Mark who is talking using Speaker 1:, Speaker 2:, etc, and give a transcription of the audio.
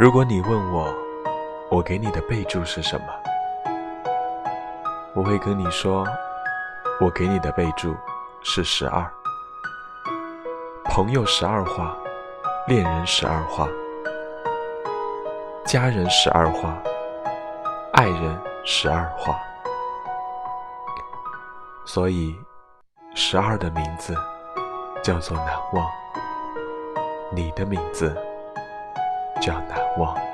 Speaker 1: 如果你问我，我给你的备注是什么？我会跟你说，我给你的备注是十二。朋友十二画，恋人十二画，家人十二画，爱人十二画。所以，十二的名字叫做难忘。你的名字。叫难忘。